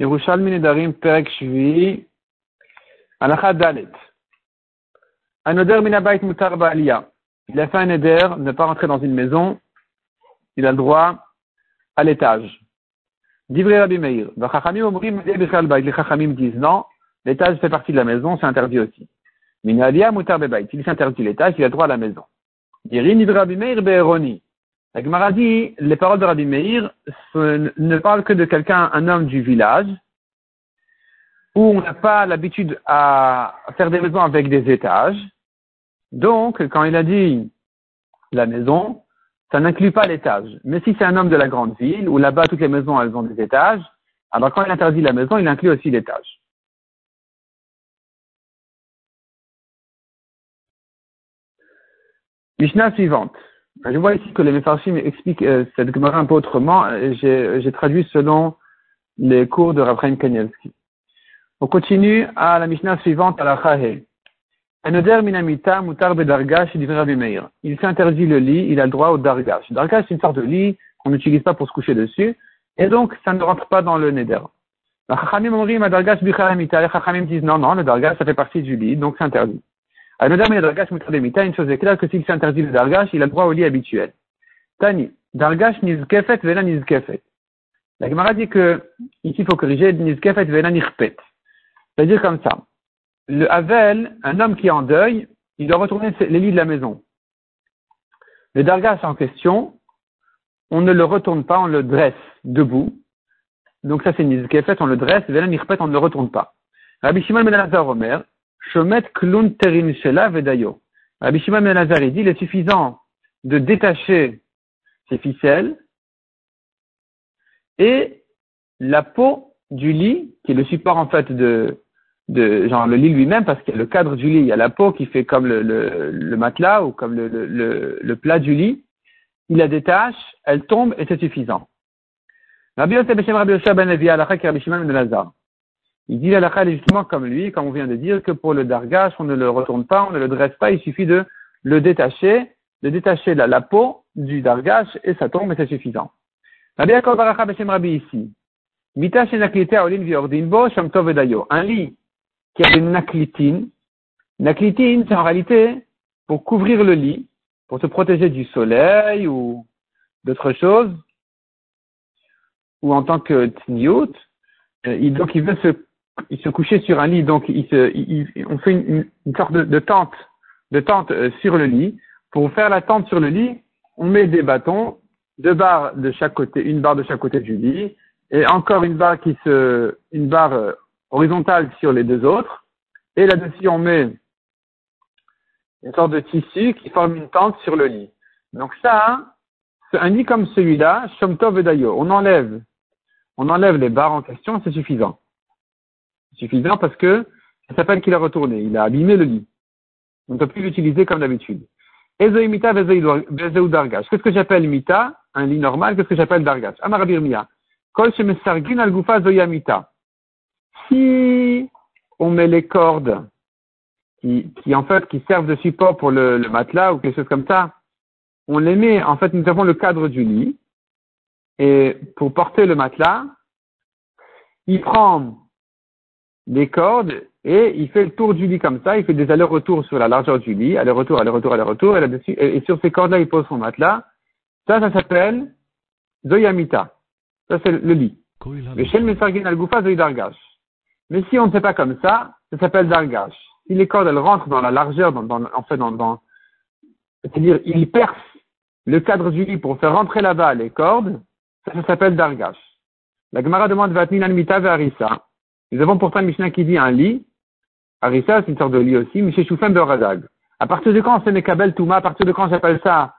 Yerushalmi Nedarim Perek Shvi, Alakha Dalet. Anoder Minabait Mutar Ba'aliyah. Il a fait un éder, ne pas rentrer dans une maison, il a le droit à l'étage. Divrei Rabbi Meir. Chachamim omrim Les Chachamim disent non, l'étage fait partie de la maison, c'est interdit aussi. Minalia Mutar Bebait. Il s'interdit l'étage, il a le droit à la maison. Divrei Rabbi Meir Be'eroni. La Gemara dit, les paroles de Rabbi Meir ne parlent que de quelqu'un, un homme du village, où on n'a pas l'habitude à faire des maisons avec des étages. Donc, quand il a dit la maison, ça n'inclut pas l'étage. Mais si c'est un homme de la grande ville, où là-bas toutes les maisons elles ont des étages, alors quand il interdit la maison, il inclut aussi l'étage. Mishnah suivante. Je vois ici que les Mefarshim expliquent euh, cette Gemara un peu autrement. J'ai traduit selon les cours de Raphaël Kanielski. On continue à la Mishnah suivante, à la Chahe. Il s'interdit le lit, il a le droit au dargash. Dargash, c'est une sorte de lit qu'on n'utilise pas pour se coucher dessus, et donc ça ne rentre pas dans le neder. Les Chachamim disent non, non, le dargash, ça fait partie du lit, donc c'est interdit. Une chose est claire que s'il s'interdit le dargash, il a le droit au lit habituel. Tani, dargash nizkefet vela nizkefet. La Gemara dit que, ici, il faut corriger nizkefet vela nirpet. C'est-à-dire comme ça. Le Havel, un homme qui est en deuil, il doit retourner les lits de la maison. Le dargash en question, on ne le retourne pas, on le dresse debout. Donc ça c'est nizkefet, on le dresse, vela nirpet, on ne le retourne pas. Rabbi Shimon ben Omer, Shomet klun terin shela vedayo. Rabbi Shimon ben il dit, il est suffisant de détacher ces ficelles et la peau du lit, qui est le support en fait de, de genre le lit lui-même, parce qu'il y a le cadre du lit, il y a la peau qui fait comme le, le, matelas ou comme le, le, le, plat du lit, il la détache, elle tombe et c'est suffisant. Rabbi Yosef ben Rabbi ben Lazar. Il dit la est justement comme lui, comme on vient de dire, que pour le dargash, on ne le retourne pas, on ne le dresse pas, il suffit de le détacher, de détacher la, peau du dargash et ça tombe et c'est suffisant. Rabbi Rabbi ici. Edayo. Un lit qui a une naklitine. Naklitine, c'est en réalité pour couvrir le lit, pour se protéger du soleil ou d'autres choses, ou en tant que tniyut. Euh, donc il veut se il se couchait sur un lit, donc on fait une, sorte de, tente, de tente euh, sur le lit. Pour faire la tente sur le lit, on met des bâtons, deux barres de chaque côté, une barre de chaque côté du lit, et encore une barre qui se, une barre euh, horizontale sur les deux autres. Et là-dessus, on met une sorte de tissu qui forme une tente sur le lit. Donc ça, un lit comme celui-là, Shomtov et on enlève, on enlève les barres en question, c'est suffisant suffisant parce que ça s'appelle qu'il a retourné, il a abîmé le lit. On ne peut plus l'utiliser comme d'habitude. Qu'est-ce que j'appelle mita? Un lit normal, qu'est-ce que j'appelle dargash Amarabir mia. Kol al. Si on met les cordes qui, en fait qui servent de support pour le, matelas ou quelque chose comme ça, on les met, en fait, nous avons le cadre du lit, et pour porter le matelas, il prend des cordes et il fait le tour du lit comme ça, il fait des allers-retours sur la largeur du lit, aller-retour, aller-retour, aller-retour, et, et, sur ces cordes-là, il pose son matelas. Ça, ça s'appelle Zoyamita. Ça, c'est le lit. Mais Mais si on ne fait pas comme ça, ça s'appelle Dargash. Si les cordes, elles rentrent dans la largeur, dans, dans en fait, dans, dans c'est-à-dire, il perce le cadre du lit pour faire rentrer là-bas les cordes, ça, ça s'appelle Dargash. La Gemara demande Vatnin Almita Arissa. Nous avons pourtant Mishnah qui dit un lit. Arissa, c'est une sorte de lit aussi, chez Choufem Berazag. À partir de quand c'est Mekabel Touma, à partir de quand j'appelle ça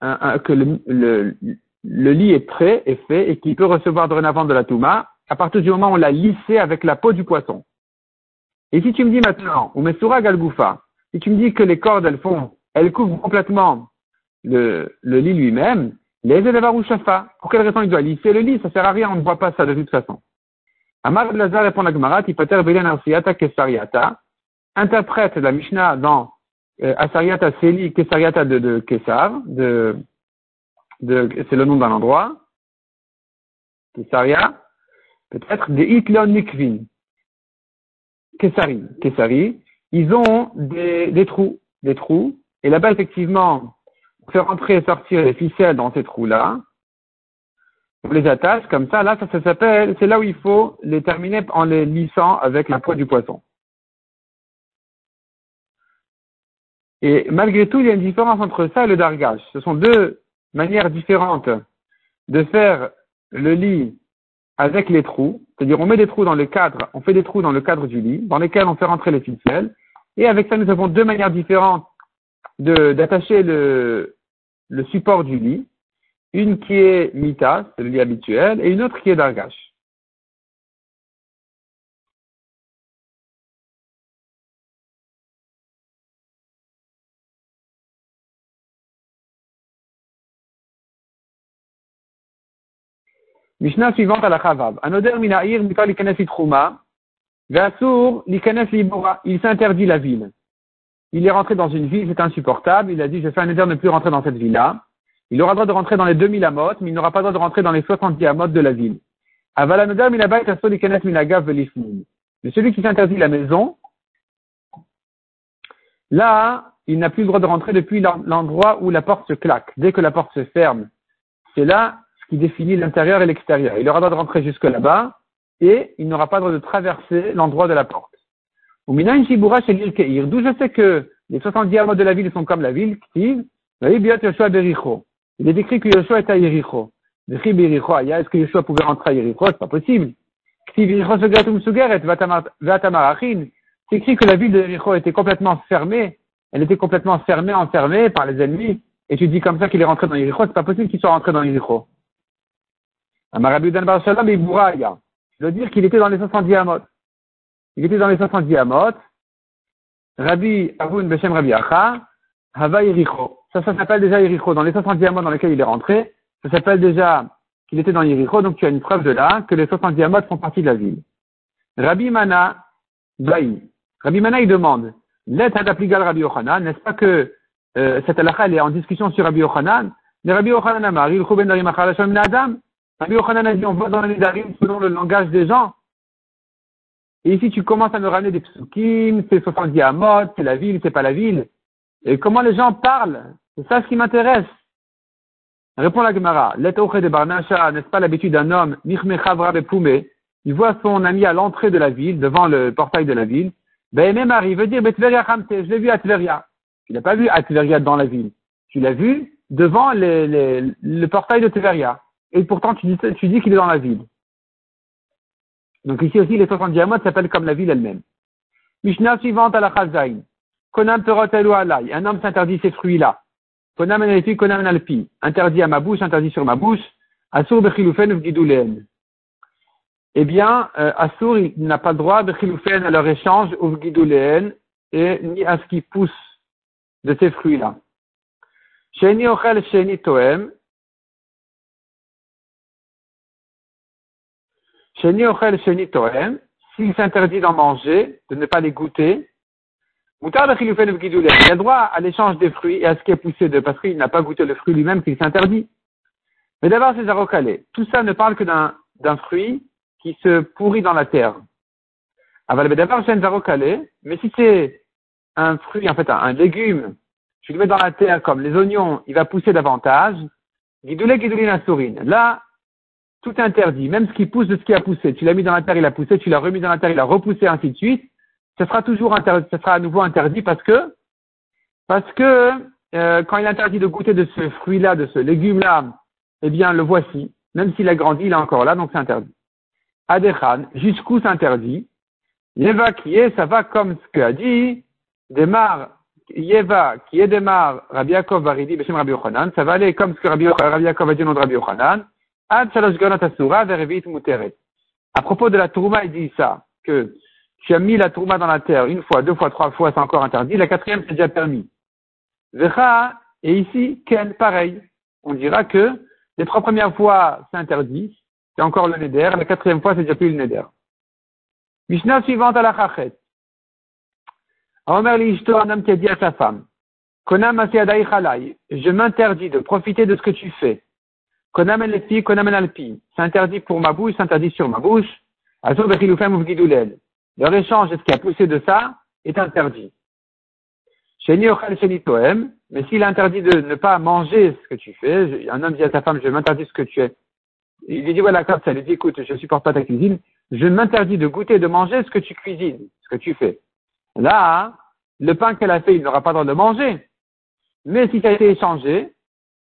que le, lit est prêt, est fait, et qu'il peut recevoir dorénavant de la Touma, à partir du moment où on l'a lissé avec la peau du poisson. Et si tu me dis maintenant, ou Mesura Galgoufa, si tu me dis que les cordes, elles couvrent complètement le, lit lui-même, les Shafa, pour quelle raison il doit lisser le lit? Ça sert à rien, on ne voit pas ça de toute façon. Amar Lazar répond à Gemara, Tipater Belen Arsiata Kesariata, interprète la Mishnah dans euh, Seli Kesariata de, de Kesar, c'est le nom d'un endroit, Kesaria, peut-être des Hitlon Nikvin, Kessari, Kessari, ils ont des, des trous, des trous, et là-bas, effectivement, on fait rentrer et sortir les ficelles dans ces trous-là, on les attache comme ça, là, ça, s'appelle, c'est là où il faut les terminer en les lissant avec la peau du poisson. Et malgré tout, il y a une différence entre ça et le dargage. Ce sont deux manières différentes de faire le lit avec les trous. C'est-à-dire, on met des trous dans le cadre, on fait des trous dans le cadre du lit, dans lesquels on fait rentrer les ficelles. Et avec ça, nous avons deux manières différentes d'attacher le, le support du lit. Une qui est mita, c'est le lit habituel, et une autre qui est dargash. Mishnah suivante à la Chavav. Anoder mina'ir mutar likanes ve'asur likanes libora. Il s'interdit la ville. Il est rentré dans une ville, c'est insupportable. Il a dit, je fais un éder de ne plus rentrer dans cette ville-là. Il aura le droit de rentrer dans les 2000 amot, mais il n'aura pas le droit de rentrer dans les 70 amot de la ville. Mais celui qui s'interdit la maison, là, il n'a plus le droit de rentrer depuis l'endroit où la porte se claque. Dès que la porte se ferme, c'est là qui définit l'intérieur et l'extérieur. Il aura le droit de rentrer jusque là-bas et il n'aura pas le droit de traverser l'endroit de la porte. D'où je sais que les 70 amots de la ville sont comme la ville, Il est écrit que Yoshua est à Yericho. Est-ce que Yoshua pouvait rentrer à Yericho? C'est pas possible. C'est écrit que la ville de Yericho était complètement fermée. Elle était complètement fermée, enfermée par les ennemis. Et tu dis comme ça qu'il est rentré dans Yericho. C'est pas possible qu'il soit rentré dans Yericho. Je veux dire qu'il était dans les 70 amot. Il était dans les 70 amot. Rabbi Avun Beshem Rabbi Acha, Hava Yericho. Ça, ça s'appelle déjà Yericho. Dans les 70 amot dans lesquels il est rentré, ça s'appelle déjà qu'il était dans Yericho. Donc tu as une preuve de là que les 70 amot font partie de la ville. Rabbi Mana, Baï. Rabbi Mana, il demande, Let Hadapligal Rabbi Yochanan, n'est-ce pas que euh, cette halakha, elle est en discussion sur Rabbi Yochanan? Mais Rabbi Yochanan Amar, il Darim. Rabbi Yochanan a dit, on voit dans les Nédarim selon le langage des gens. Et ici, tu commences à me ramener des psukim, c'est 70 amot, c'est la ville, c'est pas la ville. Et comment les gens parlent? C'est ça ce qui m'intéresse. Répond la Gemara. L'etoche de Barnasha, n'est-ce pas l'habitude d'un homme, il voit son ami à l'entrée de la ville, devant le portail de la ville. Ben, même il veut dire, je l'ai vu à Tveria. Tu l'as pas vu à Tveria dans la ville. Tu l'as vu devant le portail de Tveria et pourtant tu dis, tu dis qu'il est dans la ville. Donc ici aussi, les 70 amot s'appellent comme la ville elle-même. Mishnah suivante à la Chazaïn. Konam alay. Un homme s'interdit ces fruits-là. Konam enalpi, konam enalpi. Interdit à ma bouche, interdit sur ma bouche. Asur bechiloufen vgidulen. Eh bien, euh, il n'a pas le droit bechiloufen à leur échange ou et ni à ce qui pousse de ces fruits-là. Sheni ochel sheni toem. Sheni ochel sheni toem, s'il s'interdit d'en manger, de ne pas les goûter, il a droit à l'échange des fruits et à ce qui est poussé de, parce qu'il n'a pas goûté le fruit lui-même qu'il s'interdit. Mais d'abord, c'est zarokale. Tout ça ne parle que d'un fruit qui se pourrit dans la terre. Aval d'abord, c'est un mais si c'est un fruit, en fait, un, légume, tu le mets dans la terre comme les oignons, il va pousser davantage. Gidoule, gidoulina sourine. Là, tout interdit, même ce qui pousse de ce qui a poussé. Tu l'as mis dans la terre, il a poussé, tu l'as remis dans la terre, il a repoussé, ainsi de suite. Ce sera toujours interdit, ce sera à nouveau interdit parce que, parce que, euh, quand il interdit de goûter de ce fruit-là, de ce légume-là, eh bien, le voici. Même s'il a grandi, il est encore là, donc c'est interdit. Adechan, jusqu'où c'est interdit? Yeva qui est, ça va comme ce qu'a dit, démarre, Yeva qui est démarre, Rabbi Yaakov Varidi, Beshem Rabbi Yochanan, ça va aller comme ce que Rabbi, Yaakov a dit au nom de Rabbi Yochanan, à propos de la tourma, il dit ça, que tu as mis la tourma dans la terre une fois, deux fois, trois fois, c'est encore interdit. La quatrième, c'est déjà permis. et ici, Ken, pareil. On dira que les trois premières fois, c'est interdit. C'est encore le neder. La quatrième fois, c'est déjà plus le neder. Mishnah suivante à la chachet. Omer l'ishto, un homme qui a dit à sa femme, Konam je m'interdis de profiter de ce que tu fais Konamen lefi, konamen alpi. C'est interdit pour ma bouche, c'est interdit sur ma bouche. Leur échange de ce qui a poussé de ça est interdit. Sheni toem. Mais s'il interdit de ne pas manger ce que tu fais, un homme dit à sa femme, je m'interdis ce que tu es. Il lui dit, voilà, comme ça, il lui dit, écoute, je supporte pas ta cuisine, je m'interdis de goûter, de manger ce que tu cuisines, ce que tu fais. Là, le pain qu'elle a fait, il n'aura pas le droit de manger. Mais si ça a été échangé,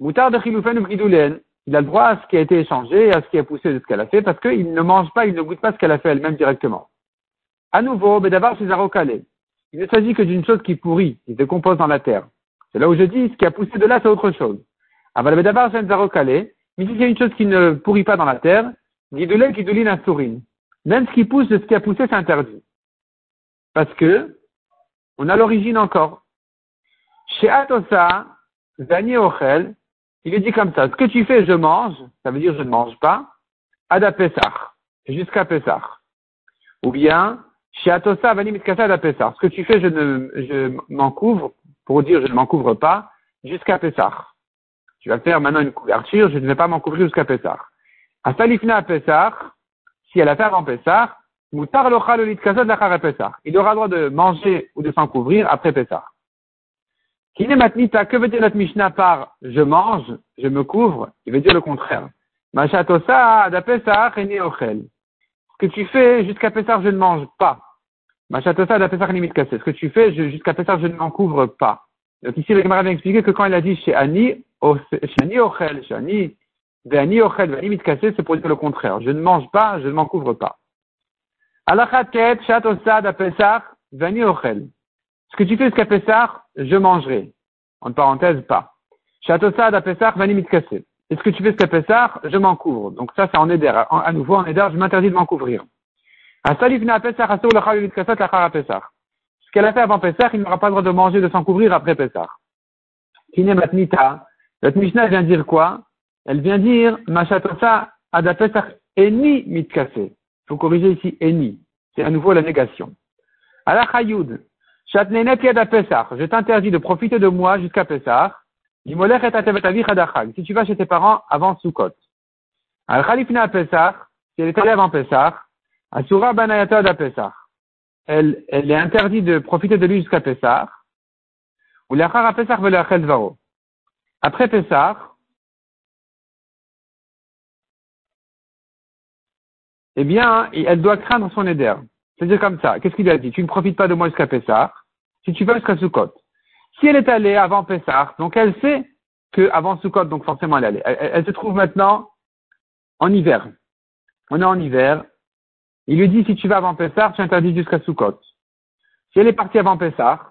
moutard de ou il a le droit à ce qui a été échangé, à ce qui a poussé de ce qu'elle a fait, parce qu'il ne mange pas, il ne goûte pas ce qu'elle a fait elle-même directement. À nouveau, Bedavar chez Zarokale. Il ne s'agit que d'une chose qui pourrit, qui se décompose dans la terre. C'est là où je dis, ce qui a poussé de là, c'est autre chose. Aval Bedavar chez Zarokale. Mais si c'est une chose qui ne pourrit pas dans la terre, Guidolel Guidoline sourine. Même ce qui pousse de ce qui a poussé, c'est interdit. Parce que, on a l'origine encore. Chez Atosa, Zani Ochel, il est dit comme ça, ce que tu fais, je mange, ça veut dire je ne mange pas, Ada jusqu'à Pesach. Ou bien, ce que tu fais, je ne, je m'en couvre, pour dire je ne m'en couvre pas, jusqu'à Pesach. Tu vas faire maintenant une couverture, je ne vais pas m'en couvrir jusqu'à Pesach. À Salifna à si elle a fait avant Pesach, Moutar Il aura le droit de manger ou de s'en couvrir après Pesach. Matnita, que veut dire notre Mishnah par je mange, je me couvre? Il veut dire le contraire. Machatosa da et ochel. Ce que tu fais jusqu'à Pesach, je ne mange pas. Machatosa da Pesach ni Ce que tu fais jusqu'à Pesach, je ne m'en couvre pas. Donc ici, le camarade vient expliquer que quand il a dit chez Ani, chez Ani ochel, chez Ani, Ani ochel, Ani mitkase, c'est pour dire le contraire. Je ne mange pas, je ne m'en couvre pas. Alachatet, Shatosa da Pesach, Vani ochel. Ce que tu fais jusqu'à Pessah, je mangerai. En parenthèse, pas. Chatosa da Pessah, vani mitkase. Et ce que tu fais jusqu'à Pessah, je m'en couvre. Donc ça, c'est en éder. À nouveau, en éder, je m'interdis de m'en couvrir. Ce qu'elle a fait avant Pessah, il n'aura pas le droit de manger, de s'en couvrir après Pessah. Kine matnita. Notre Mishnah vient dire quoi? Elle vient dire, Machatosa ada Pessah eni mitkase. Il faut corriger ici eni. C'est à nouveau la négation. la chayoud. Je t'interdis de profiter de moi jusqu'à Pessah. Si tu vas chez tes parents avant Sukkot. Al Khalifna Pessah, si elle est allée avant Pessah, Asura Banayata da Pessah. Elle, elle est interdite de profiter de lui jusqu'à Pessah. Ou l'achar Pessah varo. Après Pessah, eh bien, elle doit craindre son éder. C'est-à-dire comme ça. Qu'est-ce qu'il a dit? Tu ne profites pas de moi jusqu'à Pessah si tu vas jusqu'à Sukkot. Si elle est allée avant Pessah, donc elle sait qu'avant Sukkot, donc forcément elle est allée. Elle, se trouve maintenant en hiver. On est en hiver. Il lui dit, si tu vas avant Pessah, tu interdis jusqu'à Sukkot. Si elle est partie avant Pessah,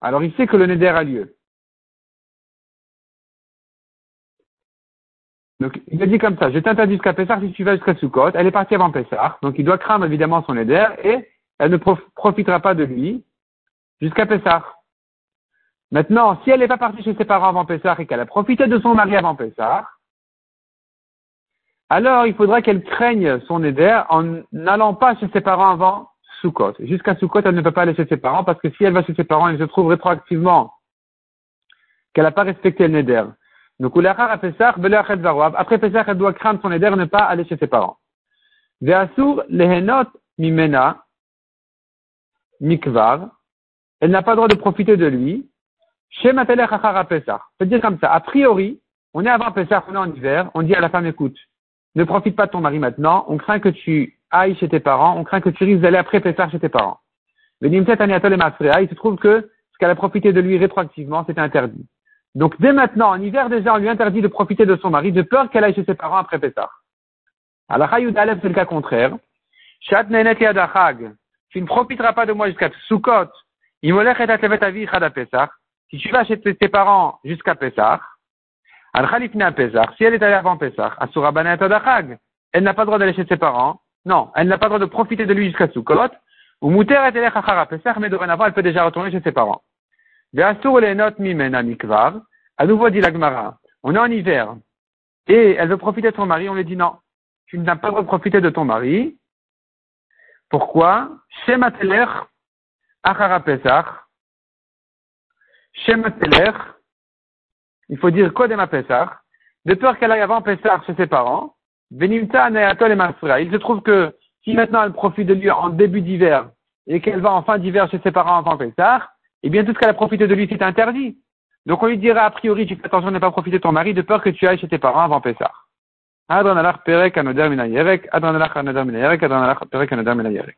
alors il sait que le Neder a lieu. Donc, il a dit comme ça, je t'interdis jusqu'à Pessah si tu vas jusqu'à Sukkot. Elle est partie avant Pessah, donc il doit craindre évidemment son Neder et elle ne profitera pas de lui jusqu'à Pessah. Maintenant, si elle n'est pas partie chez ses parents avant Pessah et qu'elle a profité de son mari avant Pessah, alors il faudra qu'elle craigne son éder en n'allant pas chez ses parents avant Sukkot. Jusqu'à Sukkot, elle ne peut pas aller chez ses parents parce que si elle va chez ses parents, elle se trouve rétroactivement qu'elle n'a pas respecté le neder. Donc, après Pessah, elle doit craindre son et ne pas aller chez ses parents. Ve'asur lehenot mimena mikvar elle n'a pas le droit de profiter de lui. C'est-à-dire comme ça. A priori, on est avant Pessah, on est en hiver, on dit à la femme, écoute, ne profite pas de ton mari maintenant, on craint que tu ailles chez tes parents, on craint que tu risques d'aller après Pessah chez tes parents. il se trouve que ce qu'elle a profité de lui rétroactivement, c'était interdit. Donc dès maintenant, en hiver déjà, on lui interdit de profiter de son mari, de peur qu'elle aille chez ses parents après Pessah. Alors, c'est le cas contraire. Tu ne profiteras pas de moi jusqu'à Sukkot, si tu vas chez tes parents jusqu'à Pessah, si elle est allée avant Pessah, elle n'a pas le droit d'aller chez ses parents, non, elle n'a pas le droit de profiter de lui jusqu'à Sukkot, ou Mouter est Pessah, mais dorénavant, elle peut déjà retourner chez ses parents. À nouveau dit l'Agmara, on est en hiver, et elle veut profiter de son mari, on lui dit non, tu n'as pas le droit de profiter de ton mari. Pourquoi? Shematelech Achara Pesach, Shem il faut dire Kodem Pesach, de peur qu'elle aille avant Pessah chez ses parents, Benimta Neatol et Masra. Il se trouve que si maintenant elle profite de lui en début d'hiver et qu'elle va en fin d'hiver chez ses parents avant Pessah, eh bien tout ce qu'elle a profité de lui c'est interdit. Donc on lui dira a priori tu fais attention de ne pas profiter de ton mari de peur que tu ailles chez tes parents avant Pessah. Perek Minayerek, Minayerek, Perek Minayerek.